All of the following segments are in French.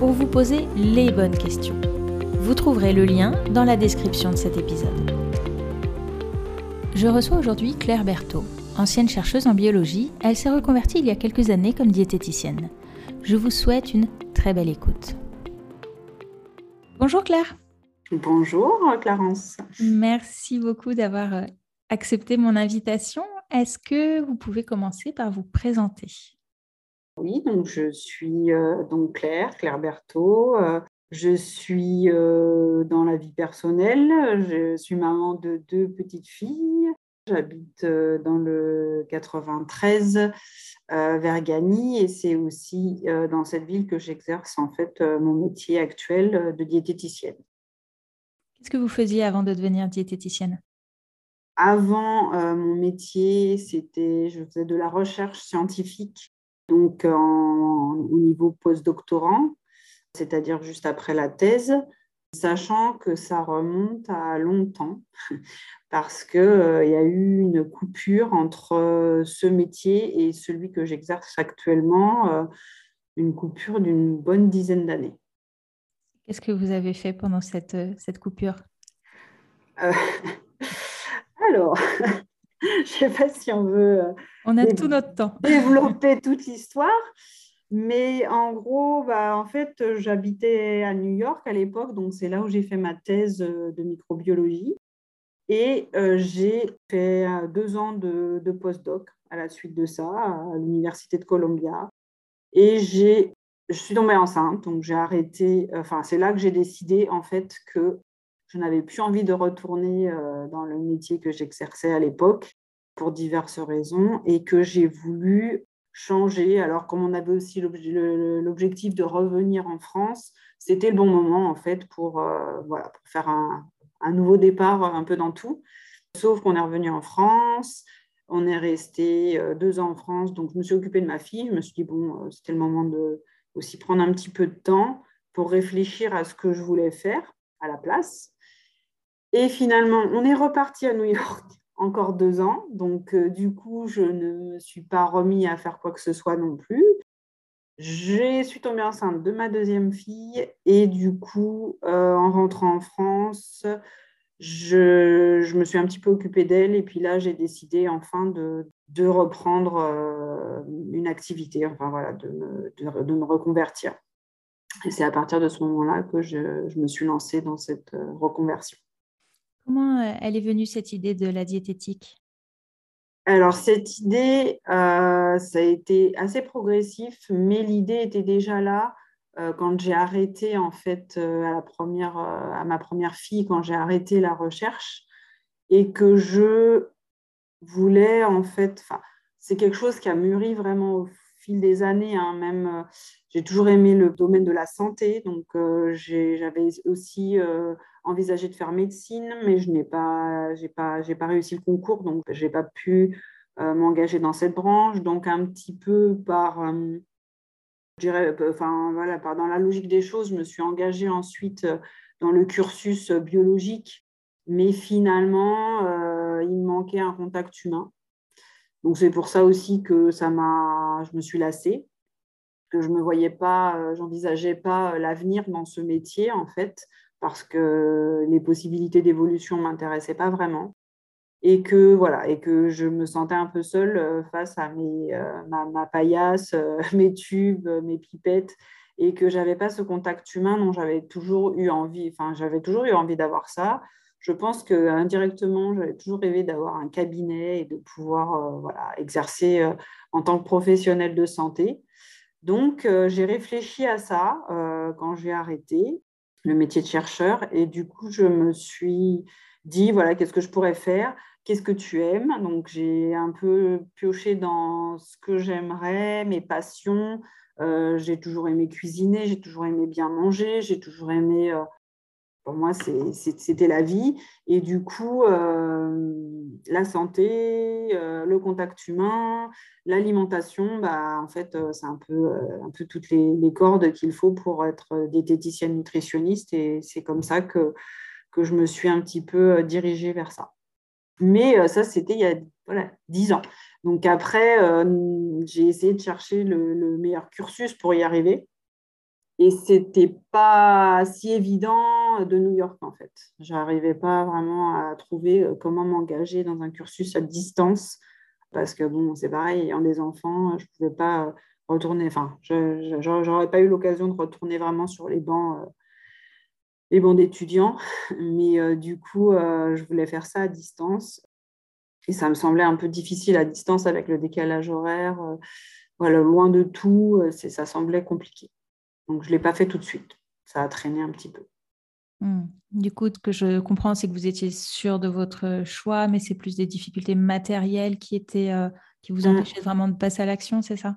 pour vous poser les bonnes questions. Vous trouverez le lien dans la description de cet épisode. Je reçois aujourd'hui Claire Berthaud. Ancienne chercheuse en biologie, elle s'est reconvertie il y a quelques années comme diététicienne. Je vous souhaite une très belle écoute. Bonjour Claire. Bonjour Clarence. Merci beaucoup d'avoir euh, accepté mon invitation. Est-ce que vous pouvez commencer par vous présenter? Oui, donc je suis euh, donc Claire, Claire Berthaud. Euh, je suis euh, dans la vie personnelle. Je suis maman de deux petites filles. J'habite dans le 93 vers Gagny et c'est aussi dans cette ville que j'exerce en fait mon métier actuel de diététicienne. Qu'est-ce que vous faisiez avant de devenir diététicienne? Avant mon métier, c'était je faisais de la recherche scientifique donc au niveau postdoctorant, c'est-à-dire juste après la thèse, sachant que ça remonte à longtemps, parce qu'il euh, y a eu une coupure entre euh, ce métier et celui que j'exerce actuellement, euh, une coupure d'une bonne dizaine d'années. Qu'est-ce que vous avez fait pendant cette, cette coupure? Alors, je ne sais pas si on veut. Euh, on a tout notre temps. développer toute l'histoire. Mais en gros, bah, en fait, j'habitais à New York à l'époque, donc c'est là où j'ai fait ma thèse euh, de microbiologie. Et euh, j'ai fait deux ans de, de postdoc à la suite de ça, à l'Université de Columbia. Et j'ai, je suis tombée enceinte, donc j'ai arrêté. Enfin, c'est là que j'ai décidé en fait que je n'avais plus envie de retourner euh, dans le métier que j'exerçais à l'époque pour diverses raisons et que j'ai voulu changer. Alors, comme on avait aussi l'objectif de revenir en France, c'était le bon moment en fait pour, euh, voilà, faire un, un, nouveau départ un peu dans tout. Sauf qu'on est revenu en France, on est resté euh, deux ans en France, donc je me suis occupée de ma fille. Je me suis dit, bon, c'était le moment de aussi prendre un petit peu de temps pour réfléchir à ce que je voulais faire à la place. Et finalement, on est reparti à New York encore deux ans. Donc, euh, du coup, je ne me suis pas remis à faire quoi que ce soit non plus. Je suis tombée enceinte de ma deuxième fille et du coup, euh, en rentrant en France, je, me suis un petit peu occupée d'elle et puis là, j'ai décidé enfin de, reprendre euh, une activité, enfin voilà, de me, reconvertir. Et c'est à partir de ce moment-là que je me suis lancée dans cette reconversion. Comment euh, elle est venue cette idée de la diététique? Alors, cette idée, euh, ça a été assez progressif, mais l'idée était déjà là euh, quand j'ai arrêté, en fait, à, ma première fille, quand j'ai arrêté la recherche, et que je voulais, en fait, c'est quelque chose qui a mûri vraiment au fil des années. Hein, même, j'ai toujours aimé le domaine de la santé, donc j'avais aussi envisagé de faire médecine, mais je n'ai pas, j'ai pas, réussi le concours, donc j'ai pas pu euh, m'engager dans cette branche. Donc un petit peu par, euh, je dirais, euh, enfin voilà, par dans la logique des choses, je me suis engagée ensuite dans le cursus biologique, mais finalement, il me manquait un contact humain. Donc c'est pour ça aussi que ça m'a, je me suis lassée, que je me voyais pas, j'envisageais pas l'avenir dans ce métier en fait parce que les possibilités d'évolution m'intéressaient pas vraiment. Et que, voilà, et que je me sentais un peu seule euh, face à mes, euh, ma, paillasse, euh, mes tubes, mes pipettes, et que j'avais pas ce contact humain dont j'avais toujours eu envie. Enfin, j'avais toujours eu envie d'avoir ça. Je pense que indirectement, j'avais toujours rêvé d'avoir un cabinet et de pouvoir voilà, exercer en tant que professionnel de santé. Donc, j'ai réfléchi à ça quand j'ai arrêté le métier de chercheur. Et du coup, je me suis dit, voilà, qu'est-ce que je pourrais faire? Qu'est-ce que tu aimes? Donc, j'ai un peu pioché dans ce que j'aimerais, mes passions, j'ai toujours aimé cuisiner, j'ai toujours aimé bien manger, j'ai toujours aimé pour moi, c'était la vie. Et du coup, euh, la santé, euh, le contact humain, l'alimentation, bah, en fait, euh, c'est un peu, un peu toutes les, cordes qu'il faut pour être diététicienne nutritionniste. Et c'est comme ça que, que je me suis un petit peu dirigée vers ça. Mais ça, c'était il y a voilà, 10 ans. Donc après, j'ai essayé de chercher le meilleur cursus pour y arriver. Et c'était pas si évident de New York, en fait. Je n'arrivais pas vraiment à trouver euh, comment m'engager dans un cursus à distance. Parce que, bon, c'est pareil, ayant des enfants, je ne pouvais pas retourner. Enfin, je n'aurais pas eu l'occasion de retourner vraiment sur les bancs, euh, les bancs d'étudiants. Mais euh, du coup, je voulais faire ça à distance. Et ça me semblait un peu difficile à distance avec le décalage horaire. voilà, loin de tout, ça semblait compliqué. Donc, je ne l'ai pas fait tout de suite. Ça a traîné un petit peu. Hmm. Du coup, ce que je comprends, c'est que vous étiez sûr de votre choix, mais c'est plus des difficultés matérielles qui, étaient, euh, qui vous hmm. empêchaient vraiment de passer à l'action, c'est ça?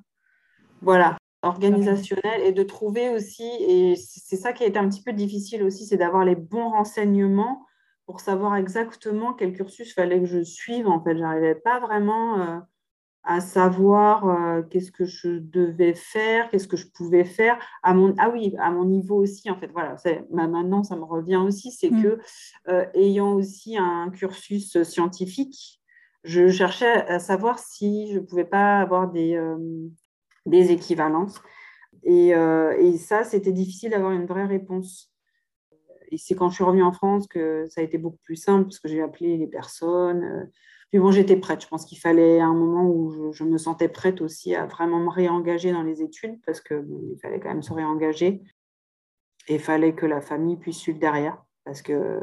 Voilà, organisationnel et de trouver aussi, et c'est ça qui a été un petit peu difficile aussi, c'est d'avoir les bons renseignements pour savoir exactement quel cursus fallait que je suive. En fait, j'arrivais pas vraiment euh, à savoir euh, qu'est-ce que je devais faire, qu'est-ce que je pouvais faire. À mon ah oui à mon niveau aussi en fait voilà maintenant ça me revient aussi c'est mmh. que euh, ayant aussi un cursus scientifique je cherchais à savoir si je pouvais pas avoir des euh, des équivalences. Et, et ça c'était difficile d'avoir une vraie réponse. Et c'est quand je suis revenue en France que ça a été beaucoup plus simple parce que j'ai appelé les personnes puis bon, j'étais prête. Je pense qu'il fallait un moment où je, me sentais prête aussi à vraiment me réengager dans les études parce qu'il fallait quand même se réengager. Et il fallait que la famille puisse suivre derrière parce que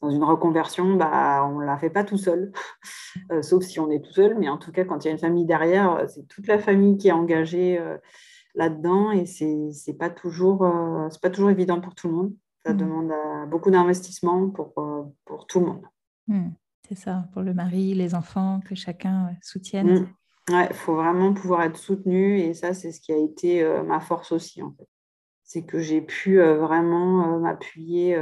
dans une reconversion, bah, on ne la fait pas tout seul, euh, sauf si on est tout seul. Mais en tout cas, quand il y a une famille derrière, c'est toute la famille qui est engagée euh, là-dedans et ce n'est pas, toujours, euh, pas toujours évident pour tout le monde. Ça mmh. demande beaucoup d'investissement pour, pour tout le monde. Mmh. C'est ça, pour le mari, les enfants, que chacun euh, soutienne. Mm. il faut vraiment pouvoir être soutenu et ça, c'est ce qui a été euh, ma force aussi, en fait. C'est que j'ai pu euh, vraiment m'appuyer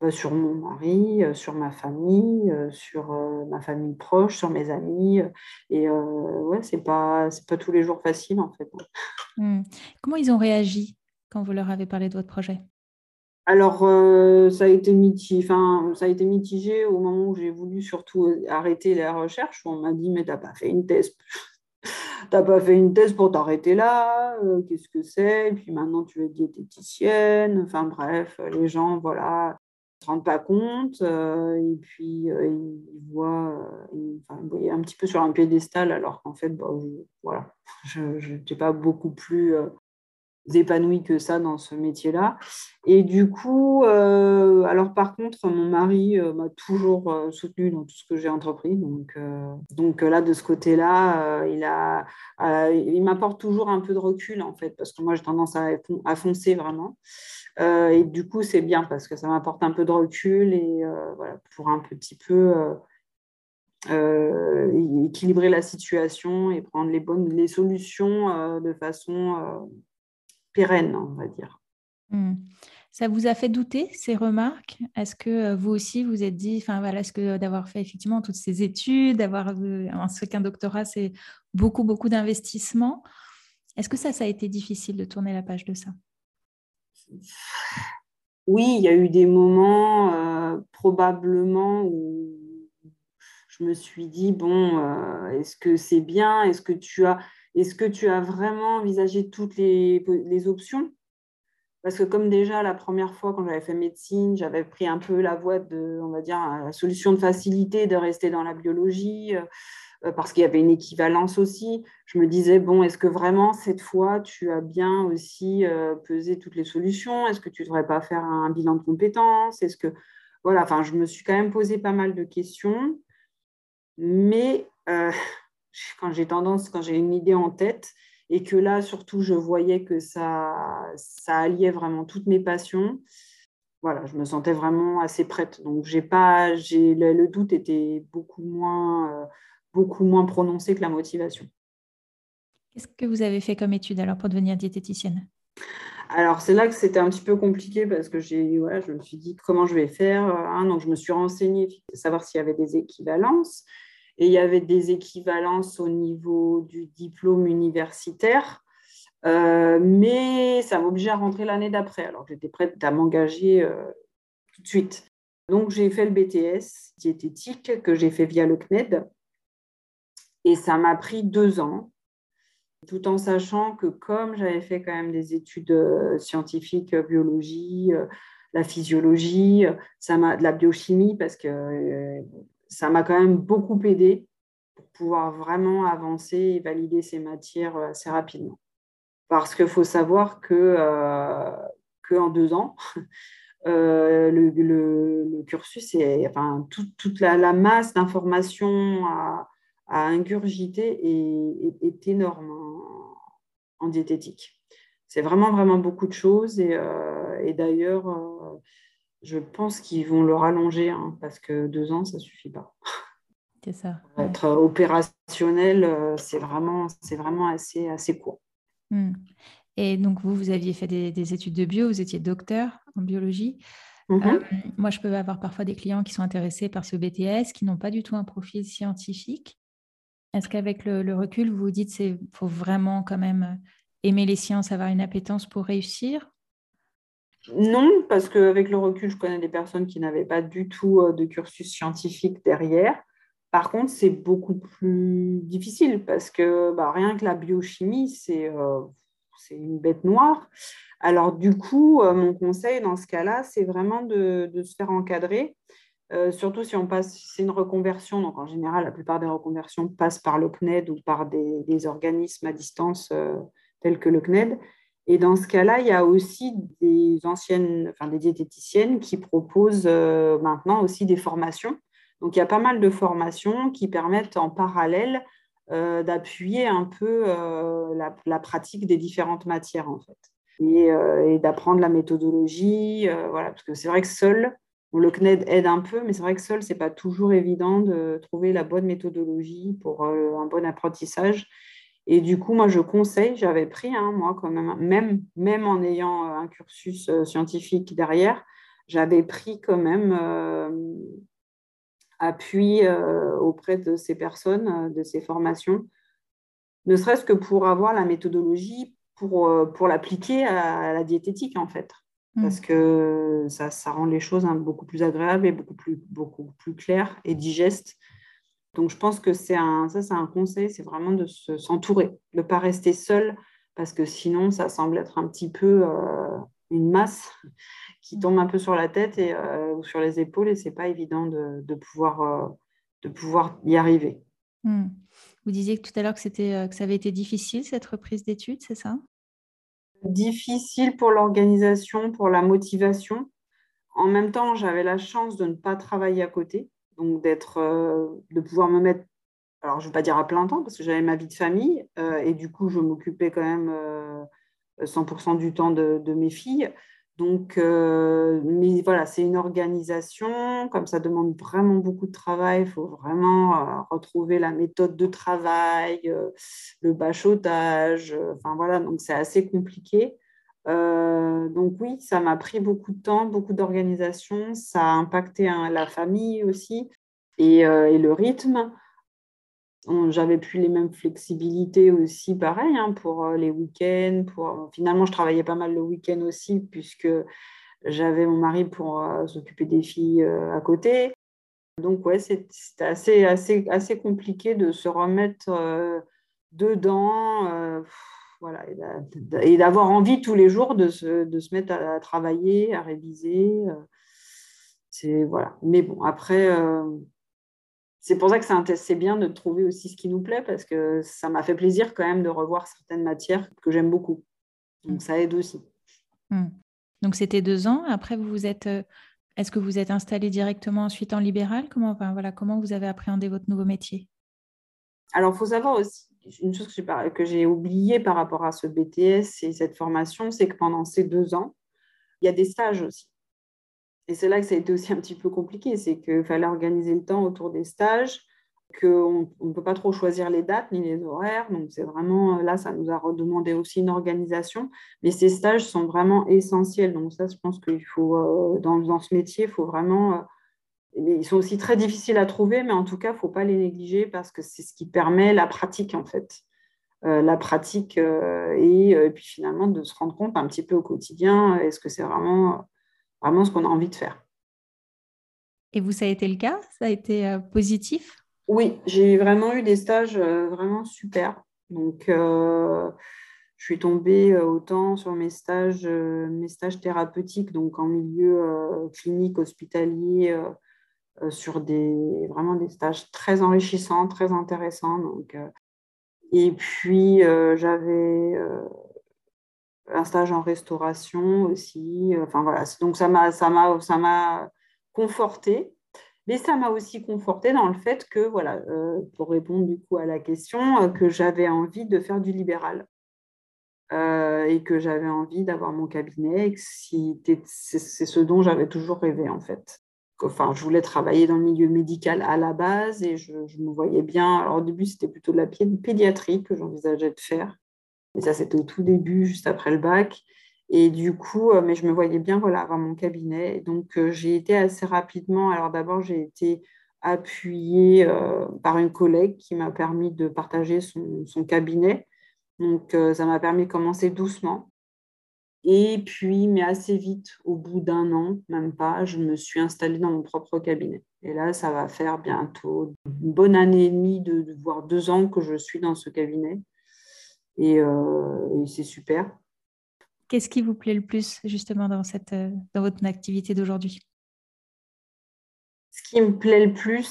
bah, sur mon mari, sur ma famille, sur ma famille proche, sur mes amis. Et ouais, c'est pas, pas tous les jours facile, en fait. Mm. Comment ils ont réagi quand vous leur avez parlé de votre projet? Alors, euh, ça, a été mitigé, ça a été mitigé au moment où j'ai voulu surtout arrêter la recherche. on m'a dit, mais tu n'as pas fait une thèse. tu n'as pas fait une thèse pour t'arrêter là. Euh, qu'est-ce que c'est? Et puis maintenant, tu es diététicienne. Enfin bref, les gens, voilà, ne se rendent pas compte. Euh, et puis, ils voient, enfin, voyaient un petit peu sur un piédestal, alors qu'en fait, bah, voilà, je n'étais pas beaucoup plus épanouie que ça dans ce métier-là. Et du coup, euh, alors par contre, mon mari euh, m'a toujours euh, soutenu dans tout ce que j'ai entrepris. Donc, donc là, de ce côté-là, il, a, il m'apporte toujours un peu de recul, en fait, parce que moi, j'ai tendance à, à, foncer vraiment. et du coup, c'est bien parce que ça m'apporte un peu de recul et voilà, pour un petit peu... équilibrer la situation et prendre les bonnes les solutions de façon pérenne, on va dire. Hmm. Ça vous a fait douter ces remarques? Est-ce que euh, vous aussi vous êtes dit, enfin voilà, est-ce que d'avoir fait effectivement toutes ces études, d'avoir ce qu'un doctorat, c'est beaucoup beaucoup d'investissement? Est-ce que ça, ça a été difficile de tourner la page de ça? Oui, il y a eu des moments euh, probablement où je me suis dit bon, euh, est-ce que c'est bien? Est-ce que tu as est-ce que tu as vraiment envisagé toutes les, options? Parce que comme déjà la première fois quand j'avais fait médecine, j'avais pris un peu la voie de, on va dire, la solution de facilité de rester dans la biologie euh, parce qu'il y avait une équivalence aussi. Je me disais, bon, est-ce que vraiment cette fois, tu as bien aussi euh, pesé toutes les solutions? Est-ce que tu ne devrais pas faire un bilan de compétences? Est-ce que, voilà, enfin, je me suis quand même posé pas mal de questions. Mais euh, quand j'ai tendance, quand j'ai une idée en tête, et que là, surtout, je voyais que ça, ça alliait vraiment toutes mes passions. Voilà, je me sentais vraiment assez prête. Donc, j'ai pas, j'ai, le, doute était beaucoup moins, euh, beaucoup moins prononcé que la motivation. Qu'est-ce que vous avez fait comme étude alors pour devenir diététicienne? Alors, c'est là que c'était un petit peu compliqué parce que j'ai, ouais, je me suis dit comment je vais faire? Hein. donc, je me suis renseignée, savoir s'il y avait des équivalences. Et il y avait des équivalences au niveau du diplôme universitaire. Euh, mais ça m'obligeait à rentrer l'année d'après. Alors, j'étais prête à m'engager euh, tout de suite. Donc, j'ai fait le BTS diététique que j'ai fait via le CNED. Et ça m'a pris deux ans tout en sachant que comme j'avais fait quand même des études euh, scientifiques, biologie, la physiologie, ça m'a de la biochimie, parce que ça m'a quand même beaucoup aidé pour pouvoir vraiment avancer et valider ces matières assez rapidement. Parce qu'il faut savoir que, en deux ans, le, cursus, est, enfin, toute la, masse d'informations à, ingurgiter est, énorme en, diététique. C'est vraiment, vraiment beaucoup de choses. Et, euh, d'ailleurs, euh, je pense qu'ils vont le rallonger hein, parce que deux ans, ça ne suffit pas. C'est ça. Être opérationnel, euh, c'est vraiment, vraiment assez, assez court. Hmm. Et donc, vous, vous aviez fait des, études de bio, vous étiez docteur en biologie. Mhm. moi, je peux avoir parfois des clients qui sont intéressés par ce BTS, qui n'ont pas du tout un profil scientifique est-ce qu'avec le, recul, vous vous dites qu'il faut vraiment quand même euh, aimer les sciences, avoir une appétence pour réussir? Non, parce qu'avec le recul, je connais des personnes qui n'avaient pas du tout euh, de cursus scientifique derrière. Par contre, c'est beaucoup plus difficile parce que bah, rien que la biochimie, euh, c'est une bête noire. Alors du coup, mon conseil dans ce cas-là, c'est vraiment de, se faire encadrer euh, surtout si on passe, c'est une reconversion, donc en général, la plupart des reconversions passent par le CNED ou par des, organismes à distance euh, tels que le CNED. Et dans ce cas-là, il y a aussi des anciennes, enfin des diététiciennes qui proposent euh, maintenant aussi des formations. Donc il y a pas mal de formations qui permettent en parallèle d'appuyer un peu la, pratique des différentes matières en fait, et, d'apprendre la méthodologie, voilà, parce que c'est vrai que seul, le CNED aide un peu, mais c'est vrai que seul, ce n'est pas toujours évident de trouver la bonne méthodologie pour euh, un bon apprentissage. Et du coup, moi, je conseille, j'avais pris, hein, moi, quand même, même, en ayant euh, un cursus euh, scientifique derrière, j'avais pris quand même appui auprès de ces personnes, de ces formations, ne serait-ce que pour avoir la méthodologie pour, pour l'appliquer à la diététique, en fait parce mm. que ça, ça, rend les choses hein, beaucoup plus agréables et beaucoup plus, beaucoup plus claires et digestes. Donc, je pense que c'est un, ça, c'est un conseil, c'est vraiment de s'entourer, de ne pas rester seul, parce que sinon, ça semble être un petit peu euh, une masse qui tombe un peu sur la tête et, euh, ou sur les épaules, et ce n'est pas évident de, de pouvoir, euh, de pouvoir y arriver. Mm. Vous disiez tout à l'heure que, c'était, que ça avait été difficile, cette reprise d'études, c'est ça? Difficile pour l'organisation, pour la motivation. En même temps, j'avais la chance de ne pas travailler à côté, donc d'être, euh, de pouvoir me mettre, alors je ne vais pas dire à plein temps parce que j'avais ma vie de famille euh, et du coup je m'occupais quand même 100% euh, du temps de, mes filles. Donc, mais voilà, c'est une organisation, comme ça demande vraiment beaucoup de travail, il faut vraiment retrouver la méthode de travail, le bachotage, enfin voilà, donc c'est assez compliqué. Donc oui, ça m'a pris beaucoup de temps, beaucoup d'organisation, ça a impacté hein, la famille aussi et, et le rythme. J'avais plus les mêmes flexibilités aussi, pareil, hein, pour euh, les week-ends. Finalement, je travaillais pas mal le week-end aussi, puisque j'avais mon mari pour euh, s'occuper des filles euh, à côté. Donc, ouais, c'était assez, assez, assez compliqué de se remettre dedans. Voilà, et d'avoir envie tous les jours de se, de se, mettre à travailler, à réviser. c'est voilà. Mais bon, après c'est pour ça que c'est bien de trouver aussi ce qui nous plaît parce que ça m'a fait plaisir quand même de revoir certaines matières que j'aime beaucoup. Donc mm. ça aide aussi. Mm. Donc c'était deux ans. Après, vous vous êtes, euh, est-ce que vous êtes installé directement ensuite en libéral? Comment, voilà, comment vous avez appréhendé votre nouveau métier? Alors, il faut savoir aussi une chose que j'ai oubliée par rapport à ce BTS et cette formation, c'est que pendant ces deux ans, il y a des stages aussi. Et c'est là que ça a été aussi un petit peu compliqué, c'est qu'il fallait organiser le temps autour des stages. qu'on ne peut pas trop choisir les dates ni les horaires. Donc, c'est vraiment, là, ça nous a redemandé aussi une organisation. Mais ces stages sont vraiment essentiels. Donc, ça, je pense qu'il faut, euh, dans, dans, ce métier, il faut vraiment. Euh, ils sont aussi très difficiles à trouver, mais en tout cas, il ne faut pas les négliger parce que c'est ce qui permet la pratique, en fait. Euh, la pratique et, et, puis finalement de se rendre compte un petit peu au quotidien, est-ce que c'est vraiment, vraiment ce qu'on a envie de faire. Et vous, ça a été le cas? Ça a été positif? Oui, j'ai vraiment eu des stages euh, vraiment super. Donc, euh, je suis tombée euh, autant sur mes stages, mes stages thérapeutiques, donc en milieu clinique, hospitalier, sur des, vraiment des stages très enrichissants, très intéressants. Donc, et puis, j'avais un stage en restauration aussi. Enfin, voilà. Donc, ça m'a, ça m'a, ça m'a confortée mais ça m'a aussi conforté dans le fait que, voilà, euh, pour répondre du coup à la question, euh, que j'avais envie de faire du libéral euh, et que j'avais envie d'avoir mon cabinet. C'est ce dont j'avais toujours rêvé en fait. Enfin, je voulais travailler dans le milieu médical à la base et je, me voyais bien. Alors au début, c'était plutôt de la pédiatrie que j'envisageais de faire. Et ça, c'était au tout début, juste après le bac. Et du coup, euh, mais je me voyais bien voilà, avoir mon cabinet. Donc, euh, j'ai été assez rapidement. Alors, d'abord, j'ai été appuyée euh, par une collègue qui m'a permis de partager son cabinet. Donc, ça m'a permis de commencer doucement. Et puis, mais assez vite, au bout d'un an, même pas, je me suis installée dans mon propre cabinet. Et là, ça va faire bientôt une bonne année et demie, de, voire deux ans que je suis dans ce cabinet. Et, et c'est super. Qu'est-ce qui vous plaît le plus justement dans, cette, euh, dans votre activité d'aujourd'hui? Ce qui me plaît le plus,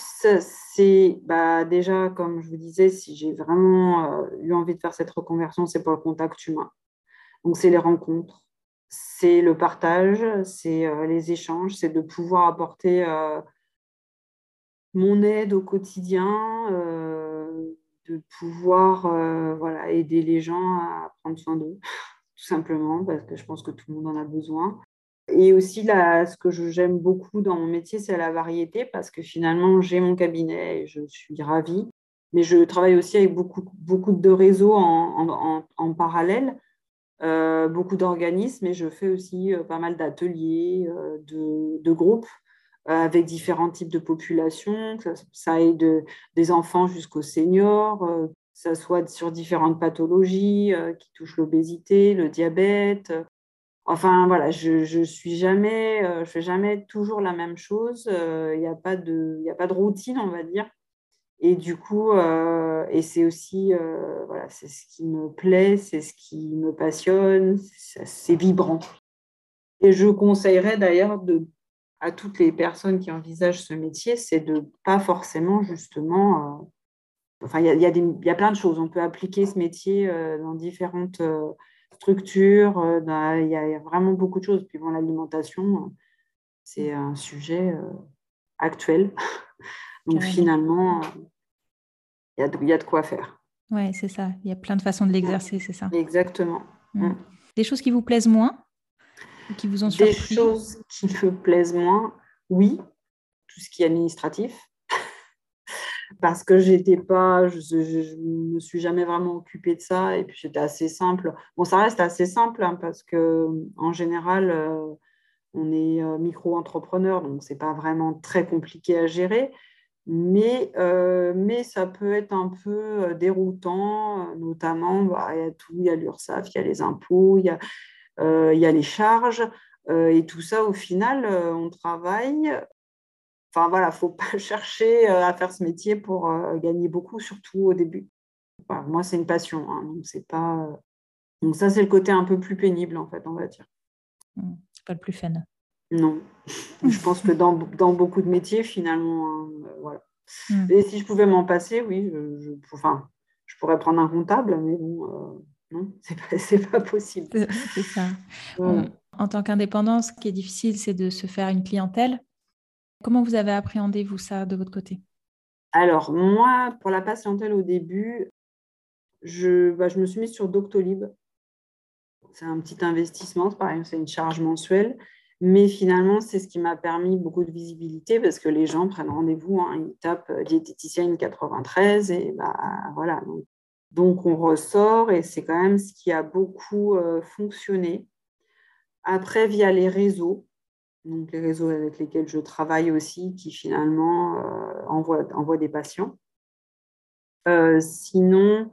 c'est bah, déjà, comme je vous disais, si j'ai vraiment euh, eu envie de faire cette reconversion, c'est pour le contact humain. Donc, c'est les rencontres, c'est le partage, c'est euh, les échanges, c'est de pouvoir apporter mon aide au quotidien, de pouvoir voilà, aider les gens à prendre soin d'eux tout simplement, parce que je pense que tout le monde en a besoin. Et aussi, là, ce que j'aime beaucoup dans mon métier, c'est la variété, parce que finalement, j'ai mon cabinet et je suis ravie. Mais je travaille aussi avec beaucoup, beaucoup de réseaux en, en, parallèle, euh, beaucoup d'organismes, et je fais aussi euh, pas mal d'ateliers, euh, de, groupes avec différents types de populations. Ça, ça aide des enfants jusqu'aux seniors, ça soit sur différentes pathologies qui touchent l'obésité, le diabète. Enfin, voilà, je ne suis jamais, je fais jamais toujours la même chose. Il n'y a, a pas de routine, on va dire. Et du coup, et c'est aussi, voilà, c'est ce qui me plaît, c'est ce qui me passionne, c'est vibrant. Et je conseillerais d'ailleurs à toutes les personnes qui envisagent ce métier, c'est de pas forcément justement Enfin, il y a, y, a plein de choses. On peut appliquer ce métier euh, dans différentes euh, structures. Euh, il y, a vraiment beaucoup de choses. Puis bon, l'alimentation, c'est un sujet actuel. Donc finalement, il y, a de, y a de quoi faire. Oui, c'est ça. Il y a plein de façons de l'exercer, c'est ça. Exactement. Mm. Mm. Des choses qui vous plaisent moins qui vous ont surpris Des choses qui me plaisent moins, oui. Tout ce qui est administratif parce que j'étais pas, je, ne me suis jamais vraiment occupée de ça et puis j'étais assez simple. Bon, ça reste assez simple hein, parce que en général, euh, on est euh, micro-entrepreneur, donc c'est pas vraiment très compliqué à gérer. Mais, euh, mais ça peut être un peu déroutant, notamment, bah, il y a tout, il y a l'URSSAF, il y a les impôts, il y a, il les charges, et tout ça, au final, on travaille, Enfin voilà, faut pas chercher euh, à faire ce métier pour euh, gagner beaucoup, surtout au début. moi, c'est une passion, hein, donc pas. Euh, donc ça, c'est le côté un peu plus pénible en fait, on va dire. Mmh, pas le plus fun. Non, je pense que dans, dans, beaucoup de métiers, finalement, hein, voilà. Mmh. Et si je pouvais m'en passer, oui, je, enfin, je pourrais prendre un comptable, mais bon, non, c'est pas, pas possible. C'est ça. En tant qu'indépendant, ce qui est difficile, c'est de se faire une clientèle. Comment vous avez appréhendé, vous, ça, de votre côté? Alors, moi, pour la patientèle au début, je, bah, je me suis mise sur Doctolib. C'est un petit investissement, c'est pareil, c'est une charge mensuelle. Mais finalement, c'est ce qui m'a permis beaucoup de visibilité parce que les gens prennent rendez-vous, hein, ils tapent euh, diététicienne 93 et bah, voilà. Donc, on ressort et c'est quand même ce qui a beaucoup euh, fonctionné. Après, via les réseaux, donc les réseaux avec lesquels je travaille aussi, qui finalement euh, envoient, des patients. sinon,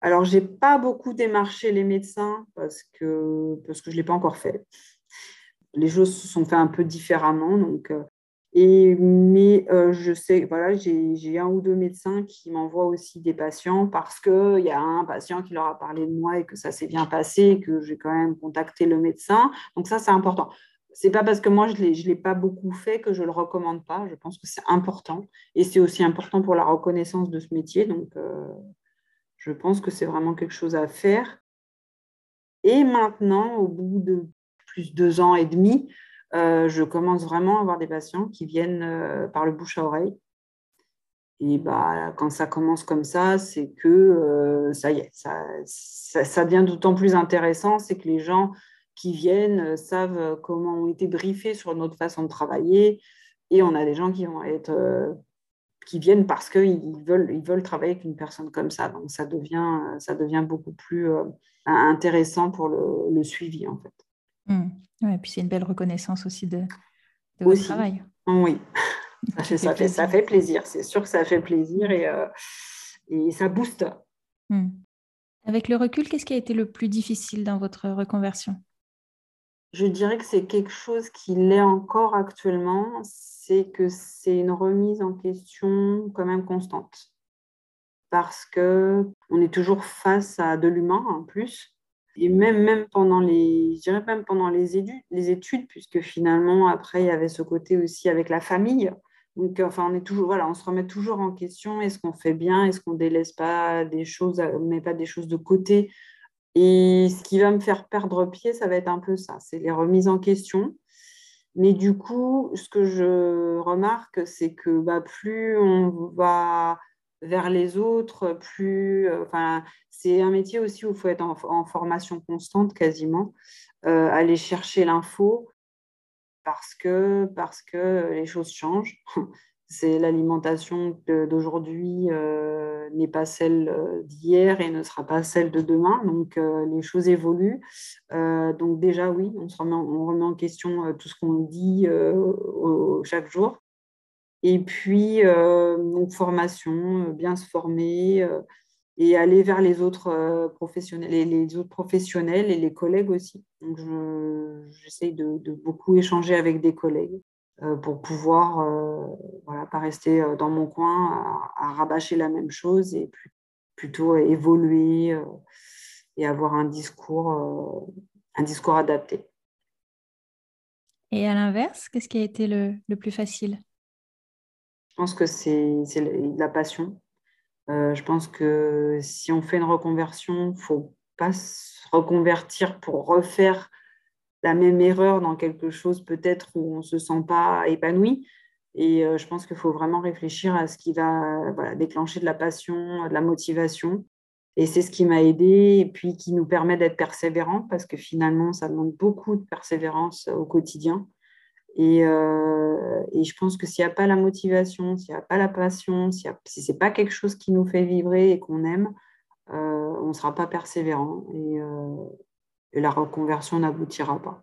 alors, je n'ai pas beaucoup démarché les médecins parce que, parce que je ne l'ai pas encore fait les choses se sont faites un peu différemment. Donc, euh, et, mais euh, je sais, voilà, j'ai un ou deux médecins qui m'envoient aussi des patients parce qu'il y a un patient qui leur a parlé de moi et que ça s'est bien passé et que j'ai quand même contacté le médecin. Donc ça, c'est important. C'est pas parce que moi, je ne l'ai pas beaucoup fait que je ne le recommande pas. Je pense que c'est important. Et c'est aussi important pour la reconnaissance de ce métier. Donc, euh, je pense que c'est vraiment quelque chose à faire. Et maintenant, au bout de plus deux ans et demi, euh, je commence vraiment à avoir des patients qui viennent euh, par le bouche à oreille. Et bah, quand ça commence comme ça, c'est que euh, ça y est, ça, ça, devient d'autant plus intéressant, c'est que les gens qui viennent savent comment ont été briefés sur notre façon de travailler. Et on a des gens qui vont être qui viennent parce qu'ils veulent, ils veulent travailler avec une personne comme ça. Donc ça devient, ça devient beaucoup plus intéressant pour le, le suivi en fait. Mmh. et puis c'est une belle reconnaissance aussi de, de votre travail. Oui, ça, fait, ça, fait, ça fait, plaisir. C'est sûr que ça fait plaisir et, euh, et ça booste. Mmh. Avec le recul, qu'est-ce qui a été le plus difficile dans votre reconversion? Je dirais que c'est quelque chose qui l'est encore actuellement, c'est que c'est une remise en question quand même constante. Parce que on est toujours face à de l'humain en plus et même, même pendant les, je même pendant les études, les études, puisque finalement, après, il y avait ce côté aussi avec la famille. Donc, enfin, on est toujours, voilà, on se remet toujours en question. Est-ce qu'on fait bien Est-ce qu'on délaisse pas des choses, on met pas des choses de côté? Et ce qui va me faire perdre pied, ça va être un peu ça. C'est les remises en question. Mais du coup, ce que je remarque, c'est que bah, plus on va vers les autres, plus. Euh, enfin, c'est un métier aussi où il faut être en, formation constante quasiment, euh, aller chercher l'info parce que, parce que les choses changent. C'est l'alimentation d'aujourd'hui euh, n'est pas celle d'hier et ne sera pas celle de demain. Donc les choses évoluent. donc déjà oui, on remet en question tout ce qu'on dit chaque jour. Et puis, euh, formation, euh, bien se former euh, et aller vers les autres professionnels, et les autres professionnels et les collègues aussi. Donc, j'essaye de, beaucoup échanger avec des collègues pour pouvoir, voilà, pas rester dans mon coin à, rabâcher la même chose et plutôt évoluer et avoir un discours, un discours adapté. Et à l'inverse, qu'est-ce qui a été le plus facile? Je pense que c'est de la passion. Euh, je pense que si on fait une reconversion, il ne faut pas se reconvertir pour refaire la même erreur dans quelque chose peut-être où on ne se sent pas épanoui. Et euh, je pense qu'il faut vraiment réfléchir à ce qui va déclencher de la passion, de la motivation. Et c'est ce qui m'a aidé et puis qui nous permet d'être persévérants parce que finalement, ça demande beaucoup de persévérance au quotidien. Euh, et, je pense que s'il n'y a pas la motivation, s'il n'y a pas la passion, si ce n'est pas quelque chose qui nous fait vibrer et qu'on aime, euh, on ne sera pas persévérant euh, et, la reconversion n'aboutira pas.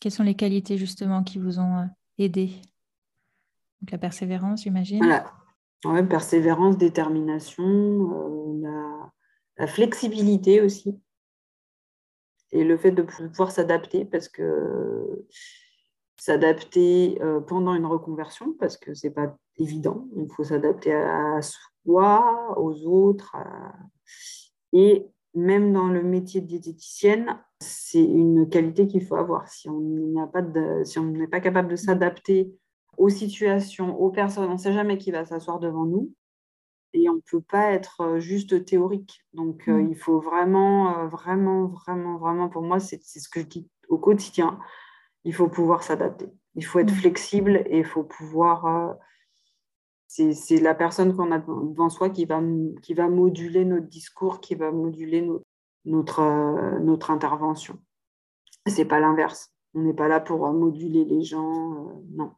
Quelles sont les qualités justement qui vous ont aidé Donc la persévérance, j'imagine. Voilà. persévérance, détermination, la, la, flexibilité aussi et le fait de pouvoir s'adapter parce que s'adapter euh, pendant une reconversion parce que c'est pas évident. Il faut s'adapter à soi, aux autres. Et même dans le métier de diététicienne, c'est une qualité qu'il faut avoir. Si on si on n'est pas capable de s'adapter aux situations, aux personnes, on ne sait jamais qui va s'asseoir devant nous et on ne peut pas être euh, juste théorique. Donc, euh, mm. il faut vraiment, euh, vraiment, vraiment, vraiment, pour moi, c'est ce que je dis au quotidien, il faut pouvoir s'adapter. Il faut être mm. flexible et il faut pouvoir... c'est la personne qu'on a devant soi qui va, qui va moduler notre discours, qui va moduler notre, notre, notre intervention. Ce n'est pas l'inverse. On n'est pas là pour moduler les gens, non.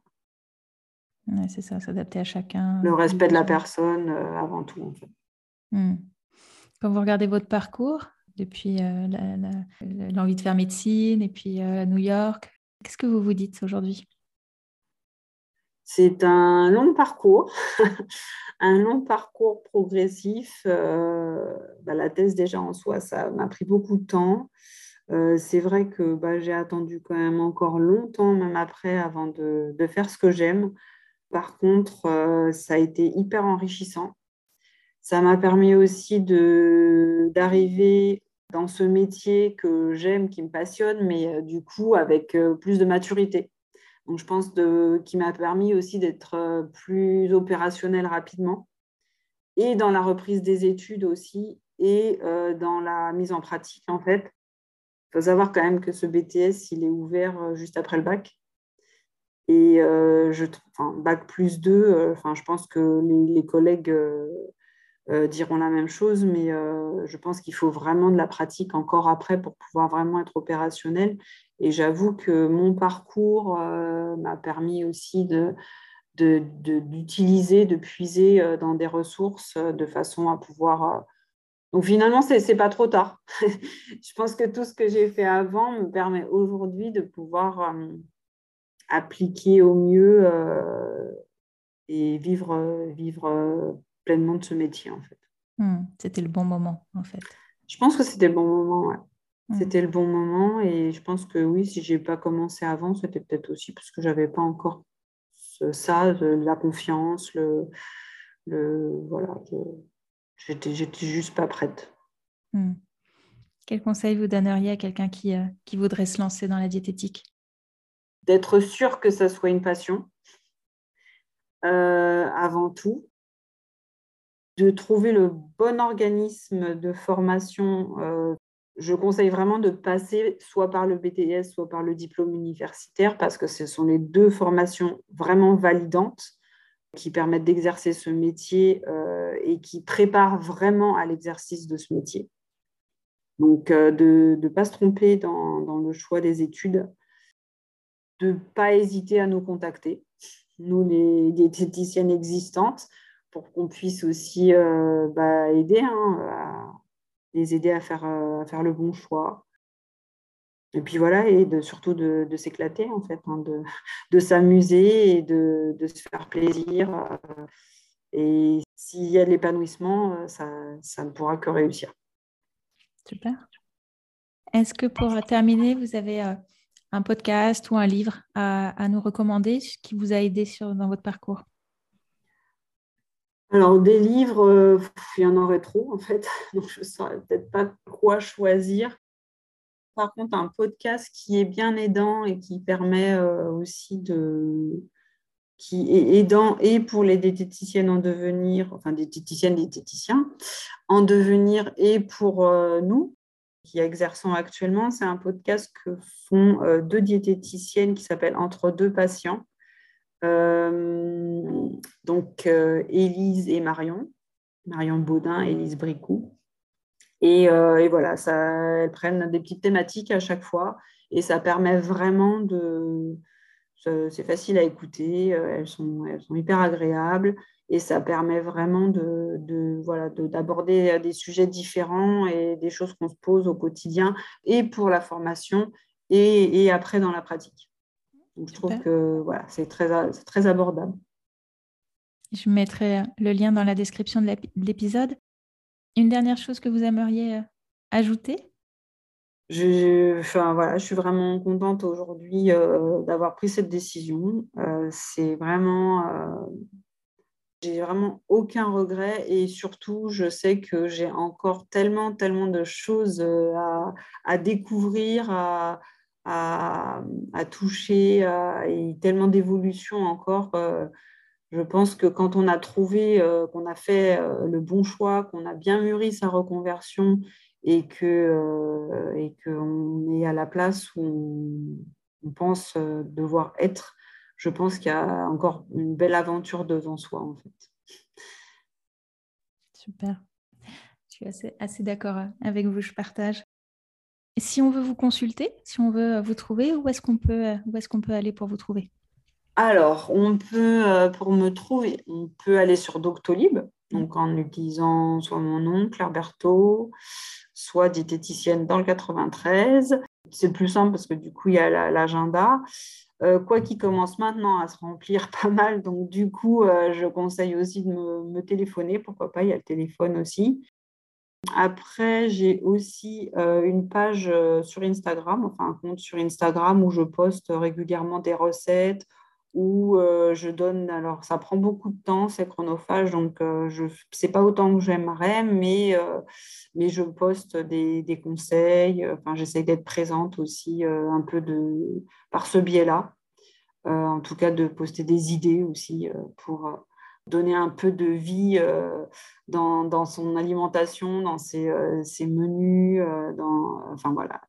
C'est ça, s'adapter à chacun. Le respect de la personne avant tout, en fait. Hmm. Quand vous regardez votre parcours, depuis l'envie de faire médecine et puis New York, qu'est-ce que vous vous dites aujourd'hui? C'est un long parcours, un long parcours progressif. Euh, bah, la thèse déjà en soi, ça m'a pris beaucoup de temps. Euh, c'est vrai que bah, j'ai attendu quand même encore longtemps, même après, avant de, faire ce que j'aime. Par contre, euh, ça a été hyper enrichissant. Ça m'a permis aussi d'arriver dans ce métier que j'aime, qui me passionne, mais du coup avec plus de maturité. Donc, je pense de, qui m'a permis aussi d'être euh, plus opérationnel rapidement et dans la reprise des études aussi et euh, dans la mise en pratique en fait. Il faut savoir quand même que ce BTS, il est ouvert euh, juste après le bac. Et je, enfin, bac plus 2, enfin, je pense que les, collègues diront la même chose, mais je pense qu'il faut vraiment de la pratique encore après pour pouvoir vraiment être opérationnel. Et j'avoue que mon parcours euh, m'a permis aussi de, d'utiliser, de, puiser euh, dans des ressources euh, de façon à pouvoir... Donc finalement, ce n'est pas trop tard. je pense que tout ce que j'ai fait avant me permet aujourd'hui de pouvoir appliquer au mieux et vivre, vivre pleinement de ce métier en fait. Hmm, c'était le bon moment en fait. Je pense que c'était le bon moment, ouais. Mmh. C'était le bon moment et je pense que oui, si je n'ai pas commencé avant, c'était peut-être aussi parce que je n'avais pas encore ça, la confiance, le, le voilà, j'étais, j'étais juste pas prête. Mmh. Quel conseil vous donneriez à quelqu'un qui, euh, qui voudrait se lancer dans la diététique? D'être sûr que ça soit une passion, euh, avant tout, de trouver le bon organisme de formation euh, je conseille vraiment de passer soit par le BTS, soit par le diplôme universitaire, parce que ce sont les deux formations vraiment validantes qui permettent d'exercer ce métier euh, et qui préparent vraiment à l'exercice de ce métier. Donc, de ne pas se tromper dans, le choix des études, de ne pas hésiter à nous contacter, nous les diététiciennes existantes, pour qu'on puisse aussi euh, bah, aider hein, à les aider à faire, euh, faire le bon choix. Et puis voilà, et surtout de, s'éclater, en fait, hein, de, s'amuser et de, se faire plaisir. Euh, et s'il y a de l'épanouissement, ça, ça ne pourra que réussir. Super. Est-ce que pour terminer, vous avez un podcast ou un livre à, nous recommander qui vous a aidé dans votre parcours? Alors, des livres, euh, il y en aurait trop, en fait. Donc, je ne saurais peut-être pas quoi choisir. Par contre, un podcast qui est bien aidant et qui permet euh, aussi de. qui est aidant et pour les diététiciennes en devenir, enfin, diététiciennes, diététiciens en devenir et pour euh, nous qui exerçons actuellement, c'est un podcast que font deux diététiciennes qui s'appellent Entre deux patients euh, donc, euh, Élise et Marion, Marion Baudin, Élise Bricou. Et, euh, et, voilà, ça, elles prennent des petites thématiques à chaque fois et ça permet vraiment de. C'est facile à écouter, elles sont, elles sont hyper agréables et ça permet vraiment de, de voilà d'aborder des sujets différents et des choses qu'on se pose au quotidien et pour la formation et, et après dans la pratique je trouve que voilà, c'est très, très abordable. Je mettrai le lien dans la description de l'épisode. Une dernière chose que vous aimeriez euh, ajouter? Je, enfin, voilà, je suis vraiment contente aujourd'hui euh, d'avoir pris cette décision. Euh, c'est vraiment, j'ai vraiment aucun regret et surtout, je sais que j'ai encore tellement, tellement de choses à, à découvrir, à, toucher, et tellement d'évolution encore. Euh, je pense que quand on a trouvé, euh, qu'on a fait euh, le bon choix, qu'on a bien mûri sa reconversion et et qu'on est à la place où on, pense devoir être, je pense qu'il y a encore une belle aventure devant soi en fait. Super. Je suis assez, assez d'accord avec vous, je partage. Si on veut vous consulter, si on veut vous trouver, où est-ce qu'on peut, est qu'on peut aller pour vous trouver? Alors, on peut, pour me trouver, on peut aller sur Doctolib, donc en utilisant soit mon nom, Claire Berthaud, soit diététicienne dans le 93. C'est plus simple parce que du coup, il y a l'agenda. Euh, quoi qu'il commence maintenant à se remplir pas mal, donc du coup, euh, je conseille aussi de me, téléphoner. Pourquoi pas, il y a le téléphone aussi. Après, j'ai aussi euh, une page sur Instagram, enfin un compte sur Instagram où je poste régulièrement des recettes, où je donne, alors ça prend beaucoup de temps, c'est chronophage, donc je c'est pas autant que j'aimerais, mais, mais je poste des, des conseils, enfin j'essaie d'être présente aussi un peu de, par ce biais-là, en tout cas de poster des idées aussi pour donner un peu de vie dans, dans, son alimentation, dans ses, ses menus, dans, enfin voilà.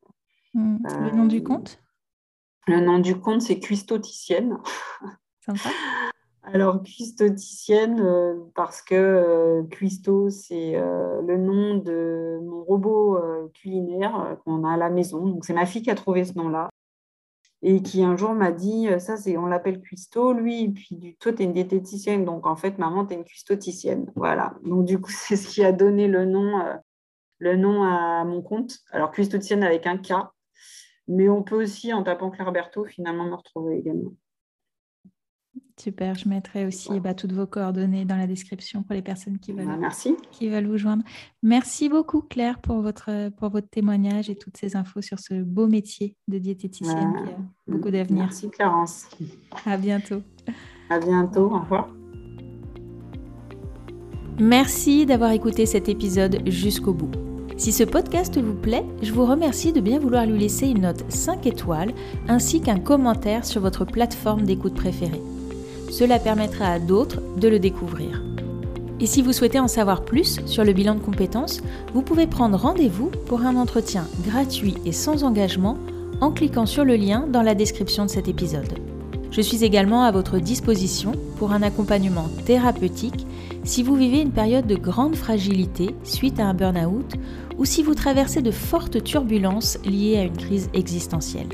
Mmh. Le nom du compte? Le nom du compte, c'est Cuistoticienne. Sympa. Alors, Cuistoticienne, euh, parce que euh, Cuisto, c'est euh, le nom de mon robot culinaire qu'on a à la maison. Donc, c'est ma fille qui a trouvé ce nom-là. Et qui un jour m'a dit, ça, c'est, on l'appelle Cuisto, lui, et puis toi, tu es une diététicienne. Donc, en fait, maman, tu es une cuistoticienne. Voilà. Donc, du coup, c'est ce qui a donné le nom, le nom à mon compte. Alors, cuistoticienne avec un K. Mais on peut aussi, en tapant Claire Berthaud, finalement me retrouver également. Super, je mettrai aussi bah, toutes vos coordonnées dans la description pour les personnes qui veulent, bah, merci. qui veulent vous joindre. Merci beaucoup Claire pour votre, pour votre témoignage et toutes ces infos sur ce beau métier de diététicienne qui a beaucoup d'avenir. Merci Clarence. À bientôt. À bientôt, au revoir. Merci d'avoir écouté cet épisode jusqu'au bout. Si ce podcast vous plaît, je vous remercie de bien vouloir lui laisser une note 5 étoiles ainsi qu'un commentaire sur votre plateforme d'écoute préférée. Cela permettra à d'autres de le découvrir. Et si vous souhaitez en savoir plus sur le bilan de compétences, vous pouvez prendre rendez-vous pour un entretien gratuit et sans engagement en cliquant sur le lien dans la description de cet épisode. Je suis également à votre disposition pour un accompagnement thérapeutique si vous vivez une période de grande fragilité suite à un burn-out ou si vous traversez de fortes turbulences liées à une crise existentielle.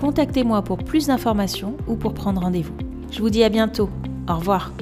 Contactez-moi pour plus d'informations ou pour prendre rendez-vous. Je vous dis à bientôt. Au revoir.